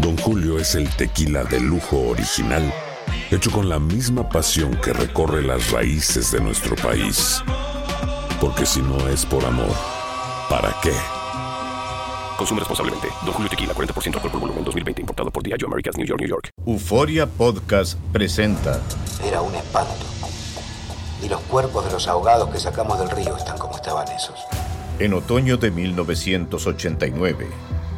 Don Julio es el tequila de lujo original, hecho con la misma pasión que recorre las raíces de nuestro país. Porque si no es por amor, ¿para qué? Consume responsablemente. Don Julio Tequila, 40% alcohol por volumen, 2020. Importado por Diageo Americas, New York, New York. Euforia Podcast presenta Era un espanto. Y los cuerpos de los ahogados que sacamos del río están como estaban esos. En otoño de 1989,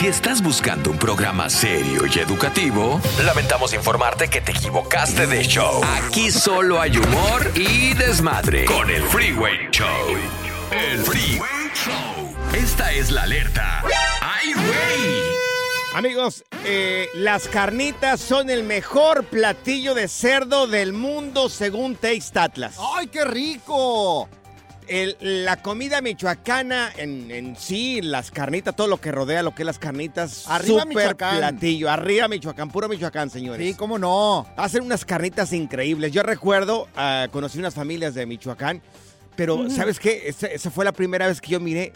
Si estás buscando un programa serio y educativo, lamentamos informarte que te equivocaste de show. Aquí solo hay humor y desmadre. Con el Freeway Show. El Freeway Show. Esta es la alerta. ¡Ay, güey! Amigos, eh, las carnitas son el mejor platillo de cerdo del mundo según Taste Atlas. ¡Ay, qué rico! El- la comida michoacana en, en sí, las carnitas, todo lo que rodea lo que es las carnitas, Arriba Michoacán. platillo, arriba Michoacán, puro Michoacán, señores. Sí, cómo no. Hacen unas carnitas increíbles. Yo recuerdo, ah, conocí unas familias de Michoacán, pero ¿sabes qué? Esa, esa fue la primera vez que yo miré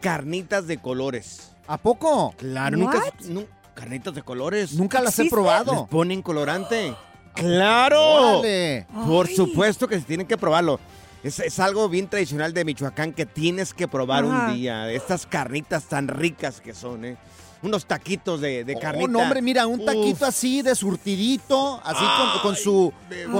carnitas de colores. ¿A poco? Claro, nunca... nu- carnitas de colores. Nunca las he Les probado. ponen colorante. ¡Claro! Órale. Por supuesto que se tienen que probarlo. Es, es algo bien tradicional de Michoacán que tienes que probar Ajá. un día. Estas carnitas tan ricas que son, ¿eh? Unos taquitos de, de carnita. Oh, no, hombre, mira, un taquito Uf. así de surtidito, así con, con su... con-.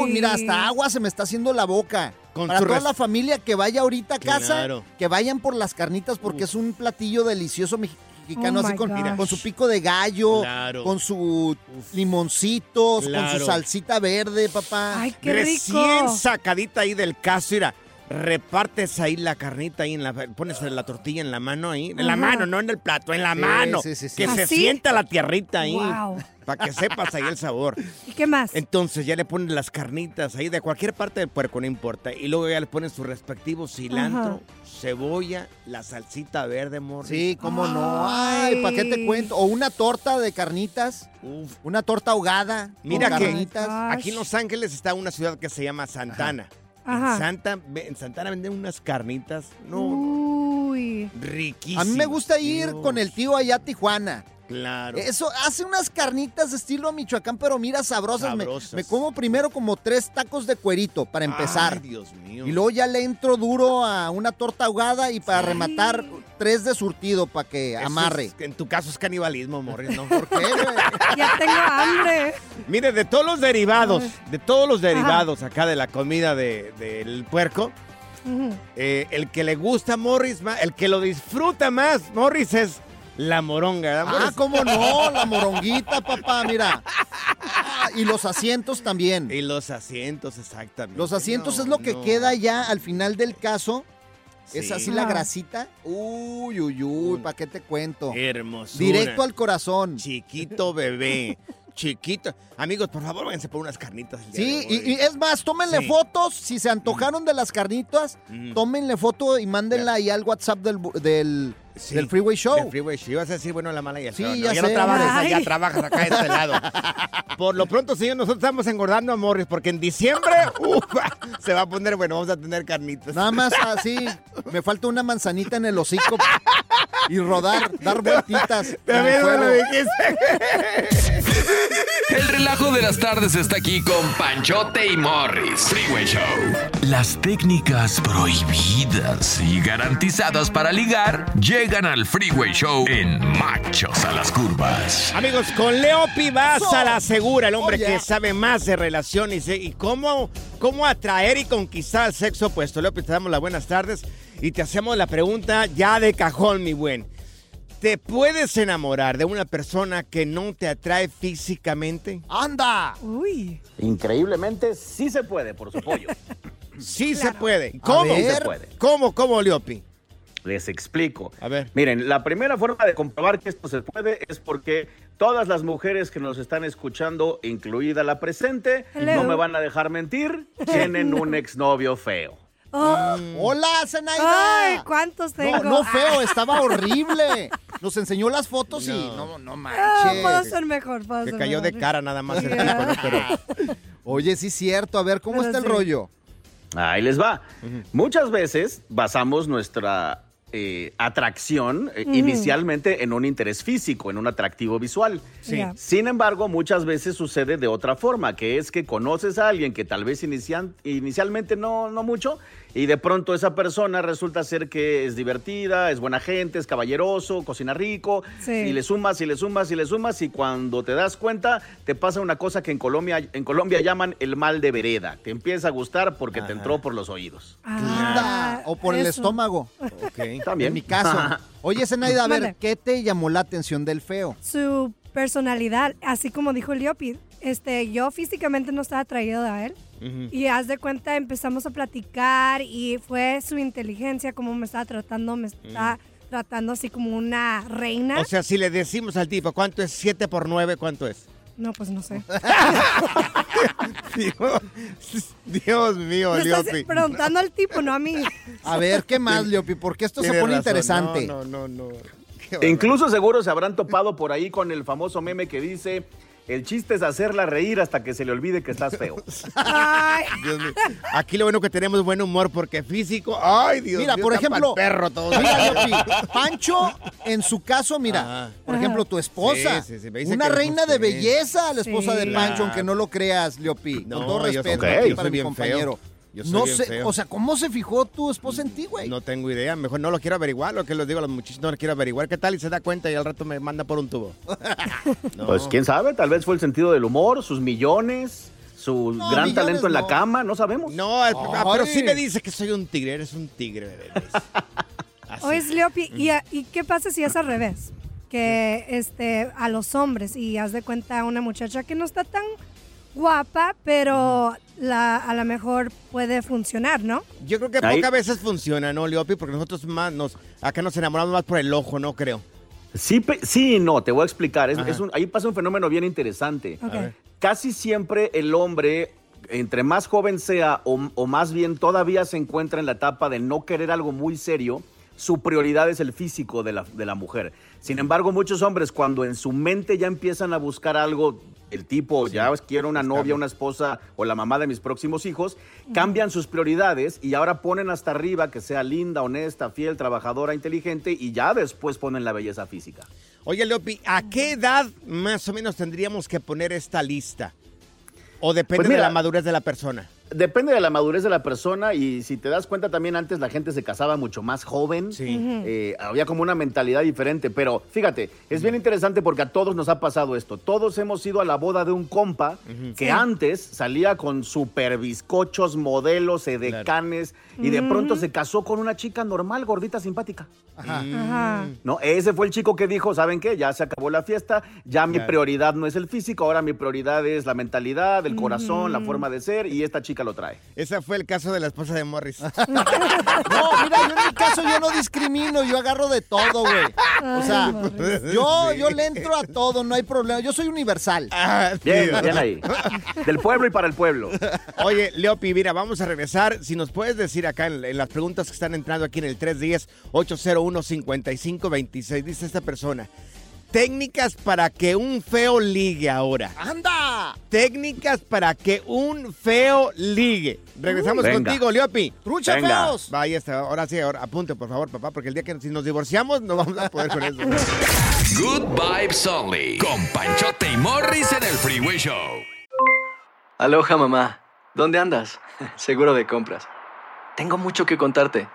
Uy, mira, hasta agua se me está haciendo la boca. Con Para toda la familia que vaya ahorita a casa, Claro. que vayan por las carnitas porque es un platillo delicioso mexicano, Oh así con, con su pico de gallo, Claro. con su limoncitos, con su salsita verde, papá. Ay, qué Recién rico. sacadita ahí del caso, mira. Repartes ahí la carnita ahí en la pones la tortilla en la mano ahí, en la mano, no en el plato, en la Sí, mano, sí, sí, sí. que se sienta la tierrita ahí, Wow. para que sepas ahí el sabor. ¿Y qué más? Entonces ya le pones las carnitas ahí de cualquier parte del puerco, no importa, y luego ya le pones su respectivo cilantro, cebolla, la salsita verde, morri. Sí, cómo no. Ay, ¿para qué te cuento? O una torta de carnitas, Uf. una torta ahogada. Mira con que carnitas. aquí en Los Ángeles está una ciudad que se llama Santana. Ajá. En, Santa, en Santana venden unas carnitas, no, Uy. riquísimas. A mí me gusta ir Dios. con el tío allá a Tijuana. Claro. Eso, hace unas carnitas de estilo Michoacán, pero mira, sabrosas. Me- Sabrosas. Me, como primero como tres tacos de cuerito para empezar. Ay, Dios mío. y luego ya le entro duro a una torta ahogada y para rematar tres de surtido para que Eso amarre. es- en tu caso es canibalismo, Morris, ¿no? ¿Por qué, güey? Ya tengo hambre. Mire, de todos los derivados, de todos los derivados acá de la comida de- del puerco, eh, el que le gusta a Morris, ma- el que lo disfruta más, Morris, es la moronga. ¿verdad, Ah, cómo no, la moronguita, papá, mira. Ah, y los asientos también. Y los asientos, exactamente. Los asientos No, es lo que no. queda ya al final del caso. Es Sí. así la grasita. Uy, uy, uy, ¿para qué te cuento? Hermosura. Directo al corazón. Chiquito bebé. Chiquito. Amigos, por favor, váyanse por unas carnitas. el día Sí, de hoy. y, y es más, tómenle Sí. fotos. Si se antojaron de las carnitas, Mm. tómenle foto y mándenla ahí al WhatsApp del, Sí, del Freeway Show. del Freeway Show. Ibas a decir, bueno, la mala y el Sí, feo. No, ya ya no trabajas allá, trabajas acá de este lado. Por lo pronto, señor, nosotros estamos engordando a Morris porque en diciembre ufa, se va a poner, bueno, vamos a tener carnitas. Nada más así, me falta una manzanita en el hocico y rodar, dar vueltitas. También me lo dijiste. El relajo de las tardes está aquí con Panchote y Morris. Freeway Show. Las técnicas prohibidas y garantizadas para ligar llegan al Freeway Show en Machos a las Curvas. Amigos, con Leopi vas a la segura, el hombre Oh, yeah. que sabe más de relaciones y cómo, cómo atraer y conquistar al sexo opuesto. Leopi, te damos las buenas tardes y te hacemos la pregunta ya de cajón, mi buen. ¿Te puedes enamorar de una persona que no te atrae físicamente? ¡Anda! Uy. Increíblemente, sí se puede, por su pollo. Sí se puede. ¿Cómo? ver. Sí se puede. ¿Cómo, cómo, Leopi? Les explico. A ver. Miren, la primera forma de comprobar que esto se puede es porque todas las mujeres que nos están escuchando, incluida la presente, Hello. no me van a dejar mentir, tienen un exnovio feo. Oh, ¡Hola, Zenaida! Ay, ¿cuántos tengo? No, no feo, estaba horrible. Nos enseñó las fotos y No. no, no Ah, puedo manches. ser mejor, puedo ser cayó de cara nada más el Ya. tipo, ¿no? Pero Oye, sí es cierto. A ver, ¿cómo Pero está el rollo? Ahí les va. Muchas veces basamos nuestra eh, atracción eh, inicialmente en un interés físico, en un atractivo visual. Sí. Sin embargo, muchas veces sucede de otra forma, que es que conoces a alguien que tal vez inician- inicialmente no, no mucho, y de pronto esa persona resulta ser que es divertida, es buena gente, es caballeroso, cocina rico, Sí. y le sumas y le sumas y le sumas, y cuando te das cuenta, te pasa una cosa que en Colombia, en Colombia llaman el mal de vereda. Te empieza a gustar porque te entró por los oídos. Ah, o por el estómago. ok. También. En mi caso. Oye, Zenaida, a ver. ¿qué te llamó la atención del feo? Su personalidad, así como dijo Leopi, este, yo físicamente no estaba atraído a él. Y haz de cuenta, empezamos a platicar y fue su inteligencia, como me estaba tratando, me está tratando así como una reina. O sea, si le decimos al tipo, ¿cuánto es 7 por 9? ¿Cuánto es? no, pues no sé. Dios, Dios mío, Me estás Leopi. preguntando al tipo, no a mí. A ver, ¿qué más, Leopi? Porque esto se pone razón. interesante. No, no, no, E incluso seguro se habrán topado por ahí con el famoso meme que dice, el chiste es hacerla reír hasta que se le olvide que estás feo. Ay, Dios mío. Aquí lo bueno que tenemos buen humor porque físico. Ay, Dios Mira, mío, por ejemplo, perro todo. Mira, Leopi, Pancho, en su caso, mira, Ajá. por ejemplo, tu esposa, Sí, sí, sí, me dice una que- reina de belleza, la esposa Sí. de Pancho, Claro. aunque no lo creas, Leopi, No, con todo yo respeto yo para soy mi bien compañero. feo. Yo soy no bien sé, feo. o sea, ¿cómo se fijó tu esposa en ti, güey? No tengo idea, mejor no lo quiero averiguar, lo que les digo a los muchachos, no lo quiero averiguar. ¿Qué tal? Y se da cuenta y al rato me manda por un tubo. No. Pues quién sabe, tal vez fue el sentido del humor, sus millones, su No, gran millones talento en la cama, no sabemos. No, es- ah, pero sí me dice que soy un tigre, eres un tigre, bebé. Así. Oye, Leopi, ¿y, a- ¿y qué pasa si es al revés? Que este, a los hombres, y haz de cuenta una muchacha que no está tan guapa, pero la, a lo mejor puede funcionar, ¿no? Yo creo que Ahí- pocas veces funciona, ¿no, Leopi? Porque nosotros más nos, acá nos enamoramos más por el ojo, ¿no? Creo. Sí, pe- sí no, te voy a explicar. Es- Ajá. es un- ahí pasa un fenómeno bien interesante. Casi siempre el hombre, entre más joven sea o, o más bien todavía se encuentra en la etapa de no querer algo muy serio, su prioridad es el físico de la, de la mujer. Sin embargo, muchos hombres cuando en su mente ya empiezan a buscar algo, el tipo, ya quiero una novia, una esposa o la mamá de mis próximos hijos, cambian sus prioridades y ahora ponen hasta arriba que sea linda, honesta, fiel, trabajadora, inteligente y ya después ponen la belleza física. Oye, Leopi, ¿a qué edad más o menos tendríamos que poner esta lista? ¿O depende Pues mira, de la madurez de la persona? Depende de la madurez de la persona y si te das cuenta también antes la gente se casaba mucho más joven. Sí. Eh, había como una mentalidad diferente, pero fíjate, es bien interesante porque a todos nos ha pasado esto. Todos hemos ido a la boda de un compa que Sí. antes salía con super bizcochos, modelos, edecanes y de pronto se casó con una chica normal, gordita, simpática. Ajá. ¿No? Ese fue el chico que dijo, ¿saben qué? Ya se acabó la fiesta, ya mi prioridad no es el físico, ahora mi prioridad es la mentalidad, el corazón, la forma de ser, y esta chica lo trae. Ese fue el caso de la esposa de Morris. No, mira, yo en mi caso yo no discrimino, yo agarro de todo, güey. O sea, yo, yo le entro a todo, no hay problema. Yo soy universal. Ah, Bien, bien ahí. Del pueblo y para el pueblo. Oye, Leopi, mira, vamos a regresar. Si nos puedes decir acá en, en las preguntas que están entrando aquí en el 310-801-5526, dice esta persona. Técnicas para que un feo ligue ahora. ¡Anda! Técnicas para que un feo ligue. Regresamos Venga. contigo, Leopi. ¡Trucha Venga. feos! Vaya, está. Ahora sí, ahora apunte, por favor, papá, porque el día que si nos divorciamos no vamos a poder con eso. Good Vibes Only. Con Panchote y Morris en el Freeway Show. Aloha mamá, ¿dónde andas? Seguro de compras. Tengo mucho que contarte.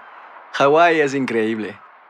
Hawái es increíble.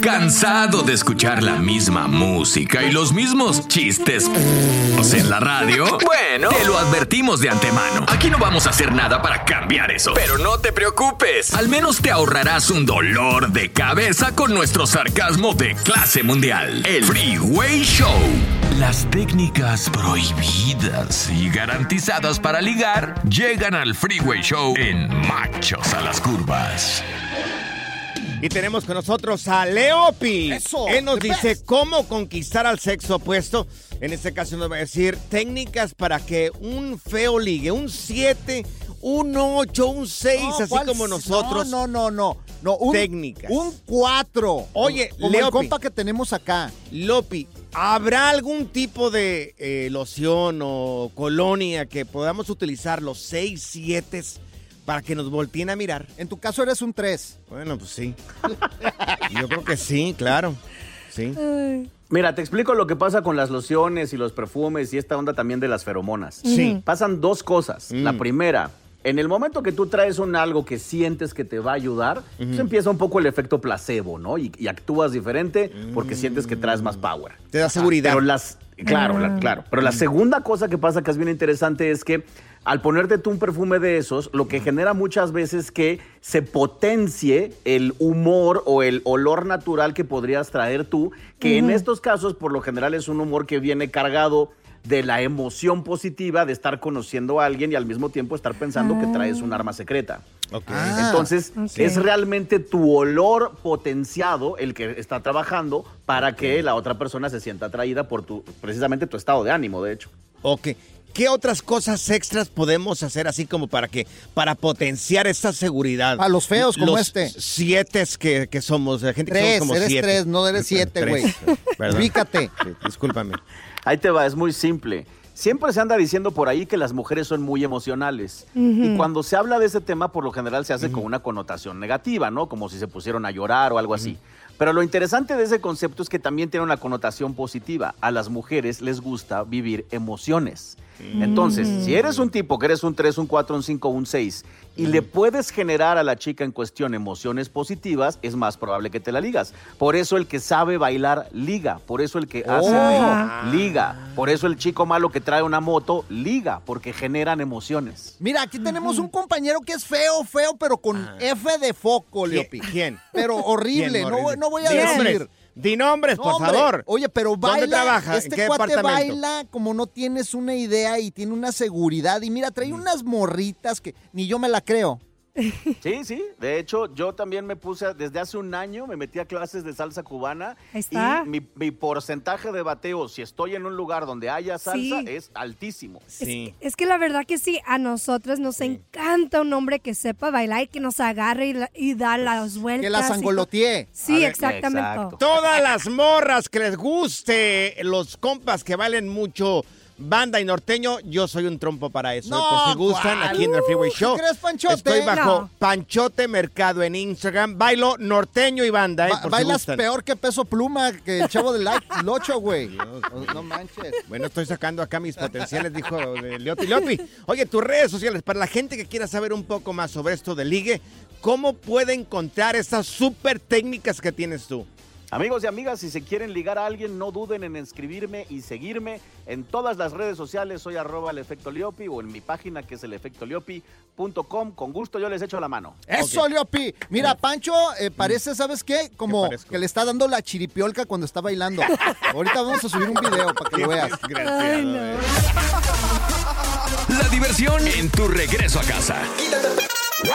¿Cansado de escuchar la misma música y los mismos chistes en la radio? Bueno, te lo advertimos de antemano. Aquí no vamos a hacer nada para cambiar eso. Pero no te preocupes. Al menos te ahorrarás un dolor de cabeza con nuestro sarcasmo de clase mundial. El Freeway Show. Las técnicas prohibidas y garantizadas para ligar llegan al Freeway Show en Machos a las Curvas. Y tenemos con nosotros a Leopi. Eso, Él nos dice best. cómo conquistar al sexo opuesto. En este caso nos va a decir técnicas para que un feo ligue. Un 7, un 8, un 6, No, así ¿cuál como nosotros. No, no, no, no. no un, Técnicas. Un 4. Oye, como el Leopi. compa que tenemos acá. Lopi, ¿habrá algún tipo de eh, loción o colonia que podamos utilizar los 6, 7 para que nos volteen a mirar? En tu caso eres un 3. Bueno, pues sí. Yo creo que sí, claro. Sí. Mira, te explico lo que pasa con las lociones y los perfumes y esta onda también de las feromonas. Sí. Pasan dos cosas. La Mm. primera, en el momento que tú traes un algo que sientes que te va a ayudar, pues empieza un poco el efecto placebo, ¿no? Y, y actúas diferente porque sientes que traes más power. Te da seguridad. Pero las, claro, la- claro. Pero la segunda cosa que pasa que es bien interesante es que al ponerte tú un perfume de esos, lo que genera muchas veces que se potencie el humor o el olor natural que podrías traer tú, que en estos casos por lo general es un humor que viene cargado de la emoción positiva de estar conociendo a alguien y al mismo tiempo estar pensando que traes un arma secreta. Ah, Entonces, ok. es realmente tu olor potenciado el que está trabajando para que la otra persona se sienta atraída por tu, precisamente tu estado de ánimo, de hecho. Ok. ¿Qué otras cosas extras podemos hacer así como para que para potenciar esa seguridad? A los feos como Los este. Siete que, que somos, la gente que Tres, somos como eres siete. tres, no eres siete, güey. Ubícate. Sí, discúlpame. Ahí te va, es muy simple. Siempre se anda diciendo por ahí que las mujeres son muy emocionales. Y cuando se habla de ese tema, por lo general se hace con una connotación negativa, ¿no? Como si se pusieron a llorar o algo así. Pero lo interesante de ese concepto es que también tiene una connotación positiva. A las mujeres les gusta vivir emociones. Entonces, Mm. si eres un tipo que eres un 3, un 4, un 5, un 6 y le puedes generar a la chica en cuestión emociones positivas, es más probable que te la ligas. Por eso el que sabe bailar liga, por eso el que hace Oh. ritmo liga, por eso el chico malo que trae una moto liga, porque generan emociones. Mira, aquí tenemos un compañero que es feo, feo, pero con F de foco, Leopi. ¿Quién? Pero horrible, ¿Quién, no, no voy a decir. Di nombres, por favor. Oye, pero ¿Dónde baila. trabaja? Este ¿En qué cuate departamento? baila como no tienes una idea y tiene una seguridad. Y mira, trae unas morritas que ni yo me la creo. Sí, sí. De hecho, yo también me puse, desde hace un año, me metí a clases de salsa cubana. Ahí está. Y mi, mi porcentaje de bateo, si estoy en un lugar donde haya salsa, Sí. es altísimo. Sí. Es que la verdad que sí, a nosotros nos encanta un hombre que sepa bailar y que nos agarre y, la- y da las vueltas. Que la sangolotee. Sí, ver, exactamente. exacto. Todas las morras que les guste, los compas que valen mucho banda y norteño, yo soy un trompo para eso. No, ¿eh? Por si gustan, ¿cuál? aquí en el Freeway Show. ¿qué crees, Panchote? Estoy bajo No. Panchote Mercado en Instagram. Bailo norteño y banda, ¿eh? Ba- por si bailas peor que peso pluma que el chavo del Locho, güey. No manches. Bueno, estoy sacando acá mis potenciales, dijo de Leopi. Leopi, oye, tus redes sociales, para la gente que quiera saber un poco más sobre esto de ligue, ¿cómo puede encontrar esas súper técnicas que tienes tú? Amigos y amigas, si se quieren ligar a alguien, no duden en escribirme y seguirme en todas las redes sociales. Soy arroba el efecto Liopi o en mi página que es el elefectoliopi.com. Con gusto yo les echo la mano. Eso, Leopi. Mira, Pancho eh, parece, ¿sabes qué? Como que le está dando la chiripiolca cuando está bailando. Ahorita vamos a subir un video para que lo veas. Ay, no. La diversión en tu regreso a casa.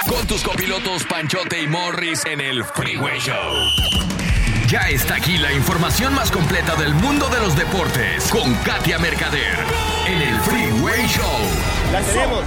Con tus copilotos Panchote y Morris en el Freeway Show. Ya está aquí la información más completa del mundo de los deportes con Katia Mercader en el Freeway Show. La tenemos.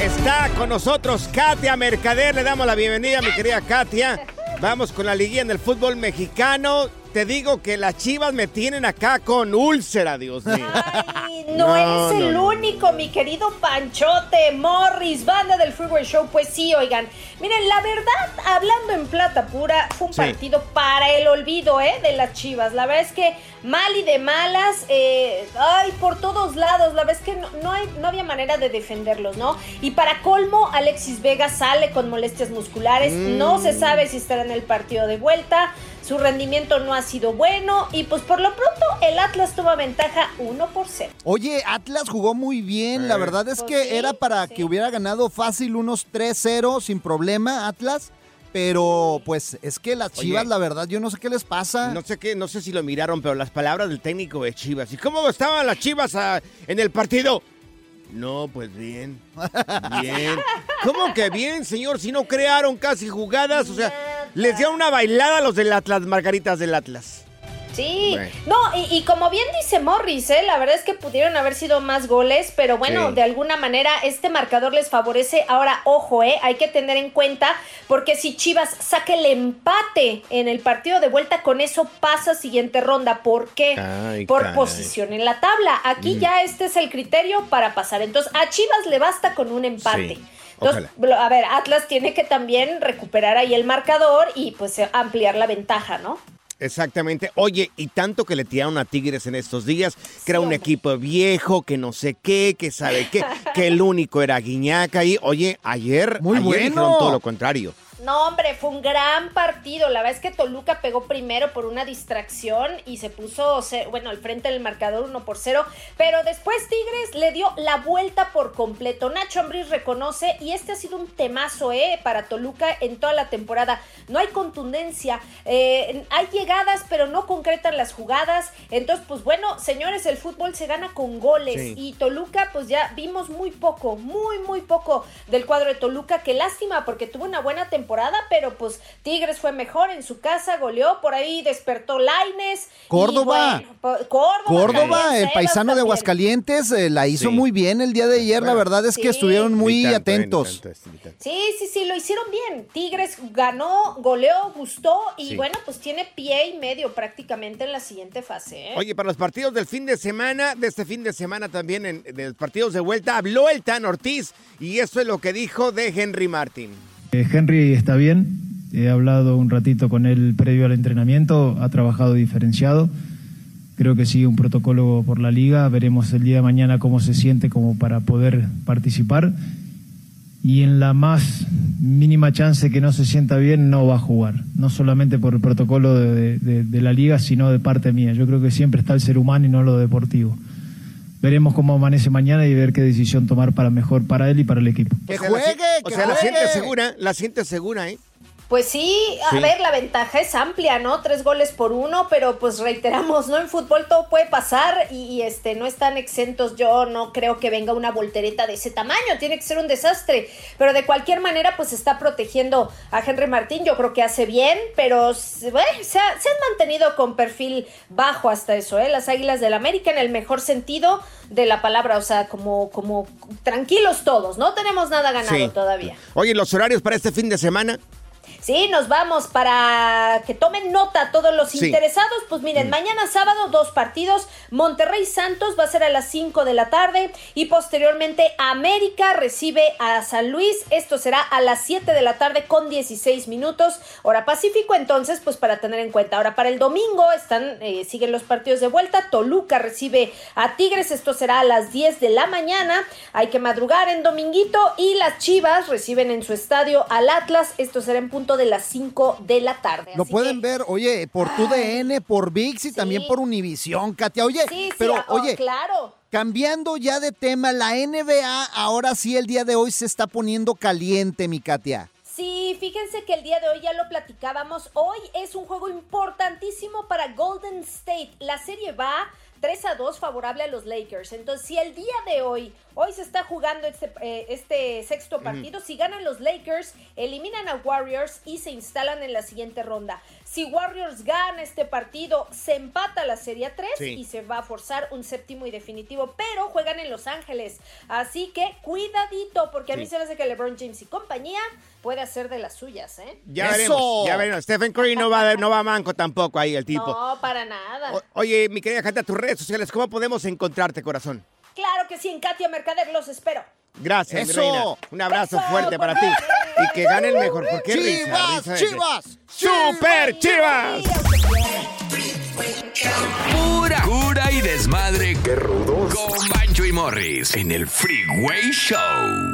Está con nosotros Katia Mercader. Le damos la bienvenida, mi querida Katia. Vamos con la liguilla en el fútbol mexicano. Te digo que las chivas me tienen acá con úlcera, Dios mío. Ay, no, No, eres no, el no. único, mi querido Panchote, Morris, banda del Freeway Show. Pues sí, oigan. Miren, la verdad, hablando en plata pura, fue un Sí. partido para el olvido, ¿eh? De las chivas. La verdad es que mal y de malas, eh, ay, por todos lados. La verdad es que no, no hay, no había manera de defenderlos, ¿no? Y para colmo, Alexis Vega sale con molestias musculares. No se sabe si estará en el partido de vuelta. Su rendimiento no ha sido bueno y pues por lo pronto el Atlas toma ventaja 1 por 0. Oye, Atlas jugó muy bien. La verdad es Pues que sí, era para sí. que hubiera ganado fácil unos 3-0 sin problema, Atlas. Pero pues es que las chivas, Oye. la verdad, yo no sé qué les pasa. No sé qué, no sé si lo miraron, pero las palabras del técnico de Chivas. ¿Y cómo estaban las Chivas ah, en el partido? No, pues bien. Bien. ¿Cómo que bien, señor? Si no crearon casi jugadas, o sea, les dieron una bailada a los del Atlas, Margaritas del Atlas. Sí, Bueno. no, y, y como bien dice Morris, ¿eh? la verdad es que pudieron haber sido más goles, pero bueno, Sí. de alguna manera este marcador les favorece. Ahora, ojo, ¿eh? hay que tener en cuenta, porque si Chivas saca el empate en el partido de vuelta, con eso pasa siguiente ronda. ¿Por qué? Ay, Por caray. posición en la tabla. Aquí Mm. ya este es el criterio para pasar. Entonces, a Chivas le basta con un empate. Sí, Entonces, a ver, Atlas tiene que también recuperar ahí el marcador y pues ampliar la ventaja, ¿no? Exactamente. Oye, y tanto que le tiraron a Tigres en estos días, que era un hombre. equipo viejo, que no sé qué, que sabe qué, que el único era Guiñaca. Y oye, ayer, Muy ayer bueno. dijeron todo lo contrario. No, hombre, fue un gran partido. La verdad es que Toluca pegó primero por una distracción y se puso, bueno, al frente del marcador 1 por 0. Pero después Tigres le dio la vuelta por completo. Nacho Ambriz reconoce, y este ha sido un temazo, ¿eh? Para Toluca en toda la temporada. No hay contundencia, eh, hay llegadas, pero no concretan las jugadas. Entonces, pues bueno, señores, el fútbol se gana con goles. Sí. Y Toluca, pues ya vimos muy poco, muy, muy poco del cuadro de Toluca. Qué lástima, porque tuvo una buena temporada, pero pues Tigres fue mejor en su casa, goleó, por ahí despertó Laines. Córdoba. bueno, po- Córdoba. Córdoba, también, el Sebas paisano de. Aguascalientes, eh, la hizo Sí. muy bien el día de ayer. La verdad es sí. que estuvieron muy tanto, atentos. tanto. Sí, sí, sí, lo hicieron bien. Tigres ganó, goleó, gustó y Sí. bueno, pues tiene pie y medio prácticamente en la siguiente fase. ¿eh? Oye, para los partidos del fin de semana, de este fin de semana también, en, de los partidos de vuelta, habló el Tan Ortiz y eso es lo que dijo de Henry Martin. Eh, Henry está bien, he hablado un ratito con él previo al entrenamiento, ha trabajado diferenciado. Creo que sigue un protocolo por la liga, veremos el día de mañana cómo se siente como para poder participar. Y en la más mínima chance que no se sienta bien no va a jugar, no solamente por el protocolo de, la liga, sino de parte mía. Yo creo que siempre está el ser humano y no lo deportivo. Veremos cómo amanece mañana y ver qué decisión tomar para mejor para él y para el equipo. ¡Que O sea, juegue! O ¡Que sea, la siente segura, la siente segura, ¿eh? Pues sí, a Sí. ver, la ventaja es amplia, ¿no? Tres goles por uno, pero pues reiteramos, ¿no? En fútbol todo puede pasar y, y, este no están exentos. Yo no creo que venga una voltereta de ese tamaño, tiene que ser un desastre. Pero de cualquier manera, pues está protegiendo a Henry Martín. Yo creo que hace bien, pero bueno, se, ha- se han mantenido con perfil bajo hasta eso, ¿eh? Las Águilas del América en el mejor sentido de la palabra, o sea, como, como tranquilos todos, no tenemos nada ganado Sí. todavía. Oye, los horarios para este fin de semana. Sí, nos vamos para que tomen nota todos los Sí. interesados. Pues miren, mañana sábado dos partidos. Monterrey Santos va a ser a las 5 de la tarde y posteriormente América recibe a San Luis. Esto será a las 7 de la tarde con 16 minutos, hora Pacífico. Entonces, pues para tener en cuenta. Ahora para el domingo están eh, siguen los partidos de vuelta. Toluca recibe a Tigres. Esto será a las 10 de la mañana. Hay que madrugar en dominguito y las Chivas reciben en su estadio al Atlas. Esto será en punto de las 5 de la tarde. Lo Así pueden ver, oye, por tu DN, por VIX y también por Univisión, Katia. Oye, Sí, sí, pero ah, oh, oye, claro. cambiando ya de tema, la NBA ahora sí el día de hoy se está poniendo caliente, mi Katia. Sí, fíjense que el día de hoy ya lo platicábamos. Hoy es un juego importantísimo para Golden State. La serie va 3 a 2 favorable a los Lakers. Entonces, si el día de hoy, hoy se está jugando este, eh, este sexto partido, si ganan los Lakers, eliminan a Warriors y se instalan en la siguiente ronda. Si Warriors gana este partido, se empata la serie a 3 Sí. y se va a forzar un séptimo y definitivo, pero juegan en Los Ángeles. Así que cuidadito, porque a mí se me hace que LeBron James y compañía puede hacer de las suyas, ¿eh? Ya veremos, ya veremos. Stephen Curry no va, no va manco tampoco ahí, el tipo. No, para nada. O- oye, mi querida Katia, tus redes sociales, ¿cómo podemos encontrarte, corazón? Claro que sí, en Katia Mercader los espero. Gracias, mi Eso. reina. Un abrazo Eso, fuerte para ti. Y que gane el mejor. ¿Por qué risa? ¡Chivas, Risa de- chivas! ¡Super chivas! Pura cura y desmadre. ¡Qué rudos! Con Bancho y Morris en el Freeway Show.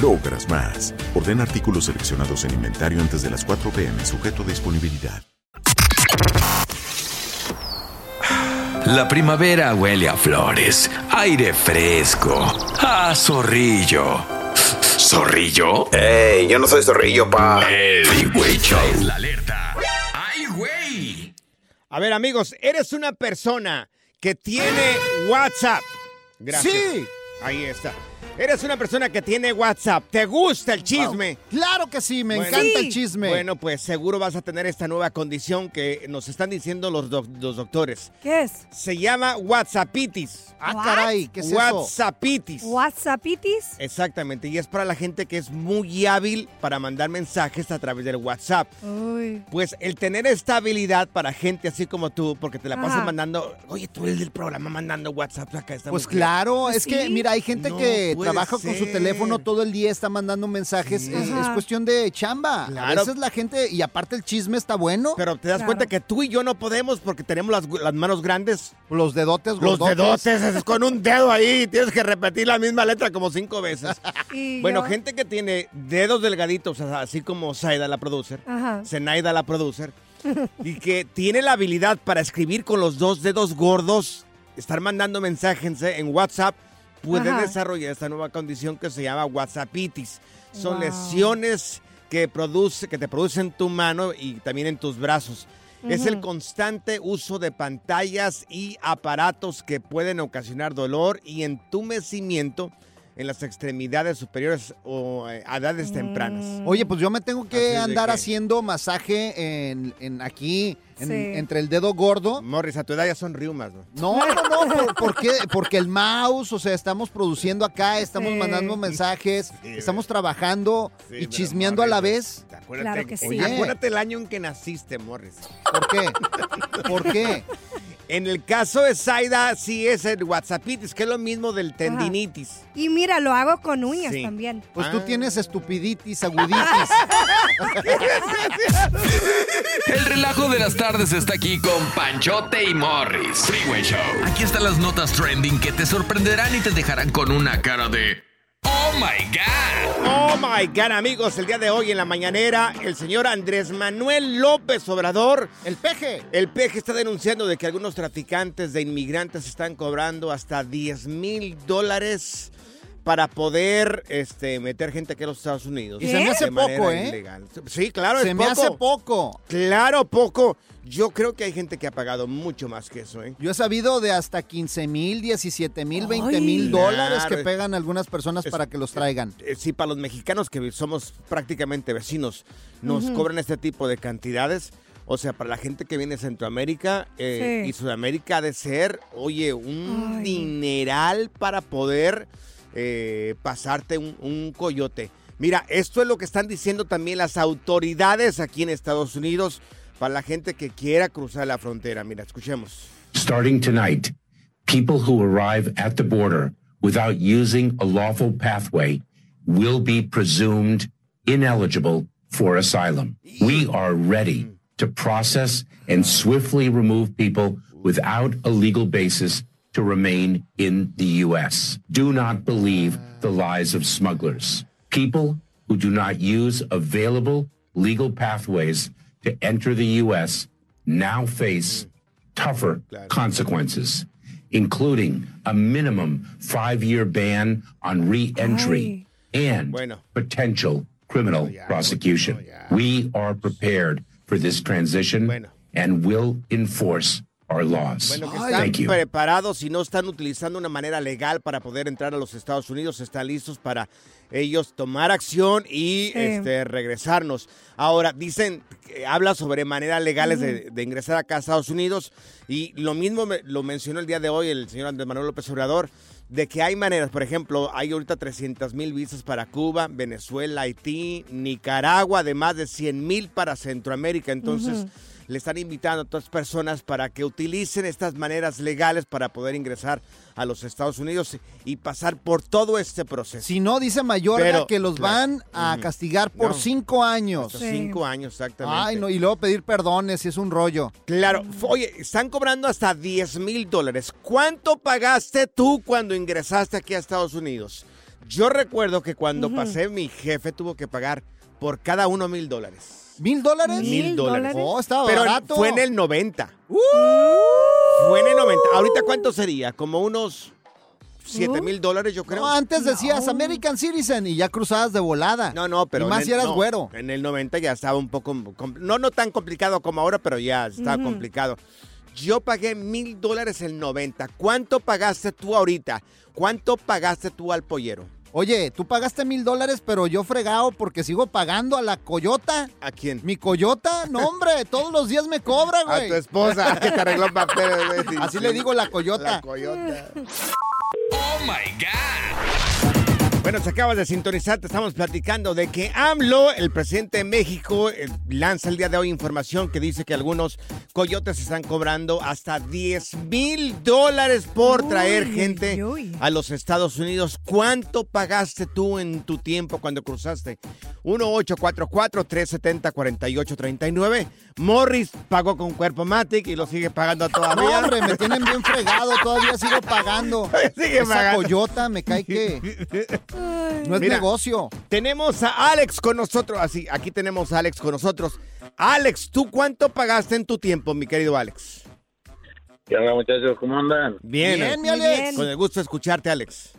logras más. Orden artículos seleccionados en inventario antes de las 4 pm, sujeto a disponibilidad. La primavera huele a flores, aire fresco, a zorrillo. ¿Zorrillo? ¡Ey! Yo no soy zorrillo, pa. El Show es la alerta. ¡Ay, güey! A ver, amigos, eres una persona que tiene WhatsApp. Gracias. Sí. Ahí está. Eres una persona que tiene WhatsApp. ¿Te gusta el chisme? Claro que sí, me Bueno. encanta el chisme. Bueno, pues seguro vas a tener esta nueva condición que nos están diciendo los, doc- los doctores. ¿Qué es? Se llama WhatsAppitis. Ah, caray, ¿qué es eso? WhatsAppitis. ¿WhatsAppitis? Exactamente, y es para la gente que es muy hábil para mandar mensajes a través del WhatsApp. Uy. Pues el tener esta habilidad para gente así como tú, porque te la pasas Ajá. mandando, oye, tú eres del programa mandando WhatsApp acá. esta Pues mujer". claro, Pues es que mira, hay gente No que trabaja con su teléfono todo el día, está mandando mensajes, es, cuestión de chamba. A Claro. veces la gente, y aparte el chisme está bueno. Pero te das cuenta que tú y yo no podemos porque tenemos las, las manos grandes. Los dedotes Los gordotes. dedotes, es con un dedo ahí. Tienes que repetir la misma letra como cinco veces. Bueno, yo- gente que tiene dedos delgaditos, así como Saida, la producer, Ajá. Zenaida, la producer, y que tiene la habilidad para escribir con los dos dedos gordos, estar mandando mensajes en WhatsApp, puede Ajá. desarrollar esta nueva condición que se llama WhatsAppitis. Son Wow. lesiones que, produce, que te producen tu mano y también en tus brazos. Es el constante uso de pantallas y aparatos que pueden ocasionar dolor y entumecimiento en las extremidades superiores o eh, a edades tempranas. Oye, pues yo me tengo que andar que- haciendo masaje en, en aquí, en- Sí. entre el dedo gordo. Morris, a tu edad ya son riumas, ¿no? No, no, no, por, ¿por qué? Porque el mouse, o sea, estamos produciendo acá, estamos Sí. mandando mensajes, estamos trabajando Sí, y chismeando a la vez. Acuérdate, Claro que sí. Oye, acuérdate el año en que naciste, Morris. ¿Por qué? ¿Por qué? En el caso de Zaida, sí es el WhatsAppitis, que es lo mismo del tendinitis. Y mira, lo hago con uñas Sí. también. Pues Ah. tú tienes estupiditis, aguditis. El relajo de las tardes está aquí con Panchote y Morris. Freeway Show. Aquí están las notas trending que te sorprenderán y te dejarán con una cara de Oh my God. Oh my God, amigos, el día de hoy en la mañanera, el señor Andrés Manuel López Obrador, el peje, el peje está denunciando de que algunos traficantes de inmigrantes están cobrando hasta 10 mil dólares para poder este, meter gente aquí a los Estados Unidos. Y se me hace De manera poco, ¿eh? ilegal. Sí, claro, Se es me poco. hace poco. Claro, poco. Yo creo que hay gente que ha pagado mucho más que eso, ¿eh? Yo he sabido de hasta 15 mil, 17 mil, 20 Ay. mil dólares Claro. que pegan algunas personas para que los traigan. Eh, Sí, para los mexicanos que somos prácticamente vecinos, nos cobran este tipo de cantidades. O sea, para la gente que viene de Centroamérica eh, Sí. y Sudamérica ha de ser, oye, un dineral para poder eh, pasarte un, un coyote. Mira, esto es lo que están diciendo también las autoridades aquí en Estados Unidos para la gente que quiera cruzar la frontera. Mira, escuchemos. Starting tonight, people who arrive at the border without using a lawful pathway will be presumed ineligible for asylum. We are ready to process and swiftly remove people without a legal basis to remain in the U.S. Do not believe the lies of smugglers. People who do not use available legal pathways to enter the U.S. now face tougher consequences, including a minimum five year ban on re entry and potential criminal oh, prosecution. Oh, we are prepared for this transition and will enforce our laws. Bueno, que están Thank you. preparados y no están utilizando una manera legal para poder entrar a los Estados Unidos, están listos para ellos tomar acción y Sí. este, regresarnos. Ahora, dicen, que habla sobre maneras legales de, de ingresar acá a Estados Unidos y lo mismo me- lo mencionó el día de hoy el señor Andrés Manuel López Obrador, de que hay maneras, por ejemplo, hay ahorita 300 mil visas para Cuba, Venezuela, Haití, Nicaragua, además de 100 mil para Centroamérica, entonces... Le están invitando a otras personas para que utilicen estas maneras legales para poder ingresar a los Estados Unidos y pasar por todo este proceso. Si no, dice Mayorga Pero, que los claro. van a castigar por No. cinco años. Cinco años, exactamente. Ay, no, y luego pedir perdones, si es un rollo. Claro, oye, están cobrando hasta 10 mil dólares. ¿Cuánto pagaste tú cuando ingresaste aquí a Estados Unidos? Yo recuerdo que cuando pasé, mi jefe tuvo que pagar por cada uno mil dólares. ¿Mil dólares? Mil dólares. Oh, estaba Pero barato. fue en el 90. Fue en el 90. ¿Ahorita cuánto sería? Como unos 7 mil dólares, yo creo. No, antes decías American Citizen y ya cruzabas de volada. No, no, pero. Y más si eras no, güero. En el 90 ya estaba un poco. No, no tan complicado como ahora, pero ya estaba complicado. Yo pagué mil dólares en el 90. ¿Cuánto pagaste tú ahorita? ¿Cuánto pagaste tú al pollero? Oye, tú pagaste mil dólares, pero yo fregado porque sigo pagando a la coyota. ¿A quién? Mi coyota, no hombre, todos los días me cobra, A güey. tu esposa, que te arregló papeles. Así sí. le digo la coyota. La coyota. Oh my God. Bueno, se acabas de sintonizar, te estamos platicando de que AMLO, el presidente de México, eh, lanza el día de hoy información que dice que algunos coyotes están cobrando hasta 10 mil dólares por traer gente uy. a los Estados Unidos. ¿Cuánto pagaste tú en tu tiempo cuando cruzaste? 1-844-370-4839. Morris pagó con Cuerpo Matic y lo sigue pagando No, todavía. hombre, me tienen bien fregado, todavía sigo pagando. Sigue Esa pagando. coyota me cae que no es Mira, negocio. Tenemos a Alex con nosotros. Así, aquí tenemos a Alex con nosotros. Alex, ¿tú cuánto pagaste en tu tiempo, mi querido Alex? ¿Qué onda, muchachos? ¿Cómo andan? Bien, Bien, mi Muy Alex. bien. Con el gusto de escucharte, Alex.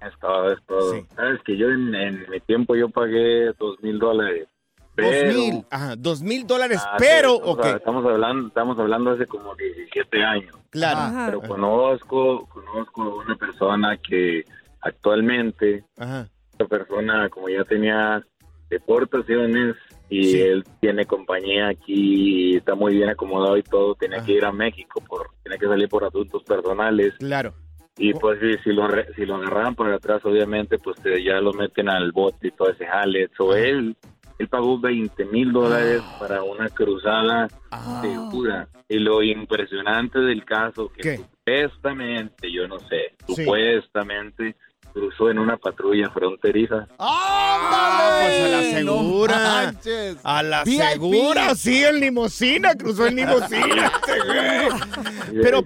Es todo, es todo. Sí. Sabes que yo en, en mi tiempo yo pagué dos mil dólares. Dos mil. Ajá, dos mil dólares, Ah, pero, estamos, ok. estamos hablando, estamos hablando hace como 17 años. Claro. Ajá. Pero conozco, conozco a una persona que actualmente, Ajá. esta persona como ya tenía deportaciones y Sí. él tiene compañía aquí, está muy bien acomodado y todo, tenía Ajá. que ir a México, por, tenía que salir por asuntos personales. Claro. Y pues si, si lo si lo agarraban por atrás, obviamente, pues eh, ya lo meten al bote y todo ese jale. So, él, él pagó 20 mil dólares para una cruzada segura. Y lo impresionante del caso, que ¿Qué? supuestamente, yo no sé, Sí. supuestamente cruzó en una patrulla fronteriza. Ah, pues a la. No segura. manches. A la VIP. segura, sí, en limosina, cruzó en limosina. este. Pero-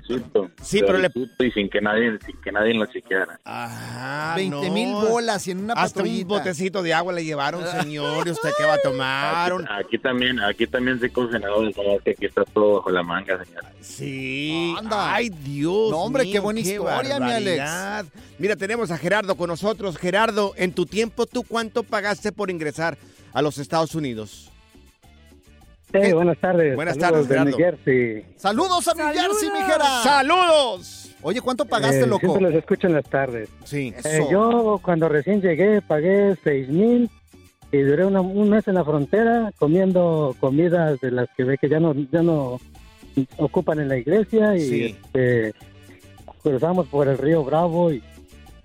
sí, pero le- Y sin que nadie, sin que nadie lo chequeara. Ajá, 20 no. mil bolas y en una Hasta un botecito de agua le llevaron, señor. ¿Y usted qué va a tomar? Aquí también, aquí también se cocinadores, como que aquí está todo bajo la manga, señora. Sí. Anda. Ay, Dios. No, hombre, qué buena historia, mi Alex. Mira, tenemos a Gerardo con nosotros. Gerardo, en tu tiempo, ¿tú cuánto pagaste por ingresar a los Estados Unidos? Sí, buenas tardes. Buenas Saludos tardes, de Gerardo. New Jersey. Saludos a New Jersey, mi Jera. ¡Saludos! Oye, ¿cuánto pagaste, Eh, loco? Siempre los escucho en las tardes. Sí. Eh, yo cuando recién llegué pagué seis mil y duré una- un mes en la frontera comiendo comidas de las que ve que ya no ya no ocupan en la iglesia y Sí. este, cruzamos por el río Bravo y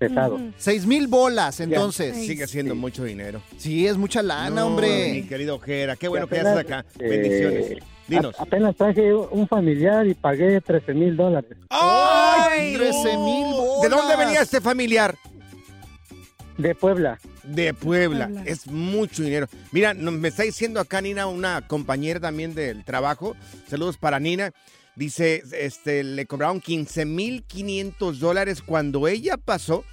pesado. Ujú. Seis mil bolas, entonces. Sigue siendo mucho dinero. Sí, es mucha lana, No, Mi hombre. querido Gera, qué bueno Y que ya estás apenas, acá. eh, Bendiciones. Dinos. a- apenas traje un familiar y pagué 13 mil dólares. ¡Ay, 13 mil ¿De dónde venía este familiar? De Puebla. De Puebla. Puebla. Es mucho dinero. Mira, me está diciendo acá Nina, una compañera también del trabajo. Saludos para Nina. Dice, este, le cobraron 15.500 dólares cuando ella pasó.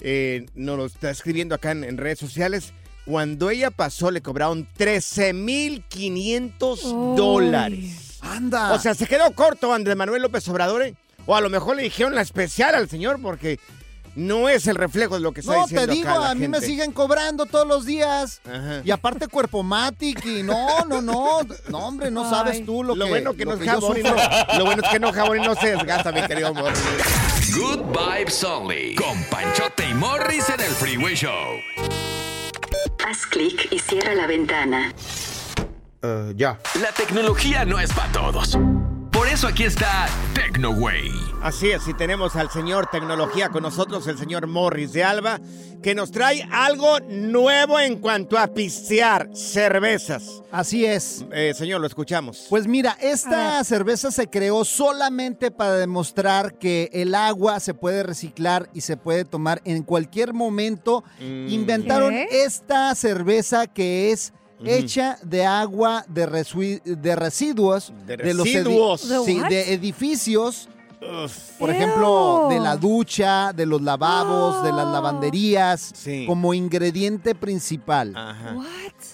Eh, nos lo está escribiendo acá en, en redes sociales. Cuando ella pasó, le cobraron 13.500 Uy. dólares. Anda. O sea, se quedó corto Andrés Manuel López Obrador. ¿eh? O a lo mejor le dijeron la especial al señor porque no es el reflejo de lo que está no, diciendo te digo, acá la a mí me siguen cobrando todos los días. Ajá. Y aparte Cuerpo Matic y no, no, no. No, hombre, no Ay. sabes tú lo, Lo que bueno que lo no es que yo jabón y no, lo bueno es que no jabón y no se desgasta, mi querido amor. Good Vibes Only. Con Panchote y Morris en el Freeway Show. Haz clic y cierra la ventana. ya. La tecnología no es para todos. Eso aquí está TecnoWay. Así es, y tenemos al señor tecnología con nosotros, el señor Morris de Alba, que nos trae algo nuevo en cuanto a pistear cervezas. Así es. Eh, señor, lo escuchamos. Pues mira, esta cerveza se creó solamente para demostrar que el agua se puede reciclar y se puede tomar en cualquier momento. Mm. Inventaron ¿Qué? esta cerveza que es hecha de agua de, resui- de residuos De los edi- residuos. ¿De sí, de edificios. Uf. Por ejemplo, de la ducha, de los lavabos, de las lavanderías, Sí. como ingrediente principal. Ajá. What?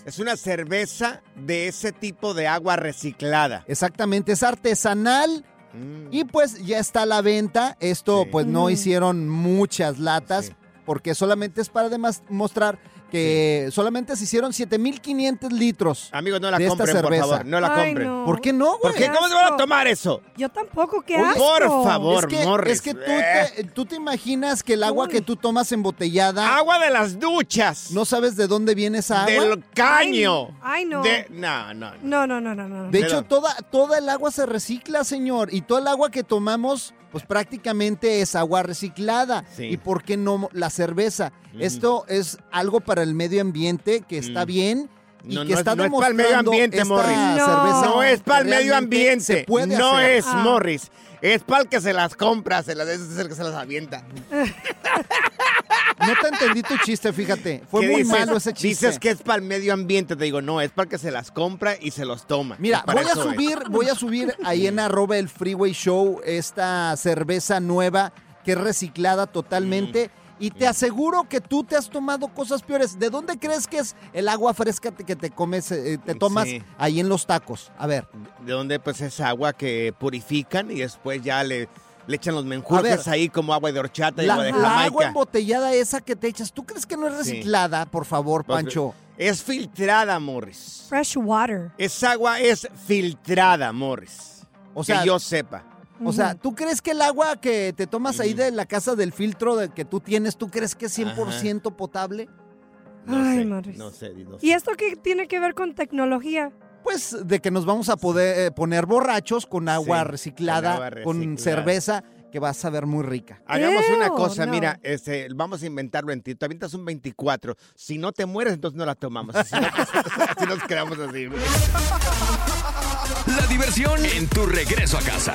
Es una cerveza de ese tipo de agua reciclada. Exactamente, es artesanal Mm. y pues ya está a la venta. Esto Sí. pues no Mm. hicieron muchas latas Sí. porque solamente es para demostrar que solamente se hicieron 7500 litros. Amigos, no la de esta compren, por cerveza. favor. No la Ay, compren. no. ¿Por qué no, güey? ¿Por qué? ¿Cómo se van a tomar eso? Yo tampoco, qué Oye, asco. por favor. es que, Morris, es que tú, eh. te, tú te imaginas que el agua Uy. que tú tomas embotellada, Agua de las duchas. ¿no sabes de dónde viene esa agua? Del caño. Ay, no. De- no, no. no. No, no, no, no, no. De hecho, toda, toda el agua se recicla, señor. Y todo el agua que tomamos, pues prácticamente es agua reciclada. Sí. ¿Y por qué no la cerveza? Esto es algo para el medio ambiente que está Mm. bien. Y No, que no es- está no es para el medio ambiente, Morris. No. es para el medio ambiente. Se puede no hacer. es Ah. Morris. Es para el que se las compra. Se las, es el que se las avienta. No te entendí tu chiste, fíjate. Fue ¿Qué muy dices? malo ese chiste. Dices que es para el medio ambiente. Te digo, no, es para que se las compra y se los toma. Mira, voy a es. subir, voy a subir ahí en arroba el Freeway Show esta cerveza nueva que es reciclada totalmente. Mm. Y te aseguro que tú te has tomado cosas peores. ¿De dónde crees que es el agua fresca que te comes, eh, te tomas Sí. ahí en los tacos? A ver, De donde pues es agua que purifican y después ya le, le echan los menjurjes ahí como agua de horchata y la, agua de la agua embotellada esa que te echas, ¿tú crees que no es Sí. reciclada? Por favor, Pues, Pancho. Es filtrada, Morris. Fresh water. Esa agua es filtrada, Morris. O sea, que yo sepa. O sea, ¿tú crees que el agua que te tomas ahí de la casa del filtro de que tú tienes, ¿tú crees que es 100% potable? No Ay, sé, Morris. no sé, no sé. ¿Y esto qué tiene que ver con tecnología? Pues de que nos vamos a poder eh, poner borrachos con agua Sí, reciclada, con agua con reciclada. cerveza, que va a saber muy rica. Hagamos una cosa, no. mira, este, vamos a inventarlo en ti. Te avientas un 24. Si no te mueres, entonces no la tomamos. Si no, así nos quedamos así. La diversión en tu regreso a casa.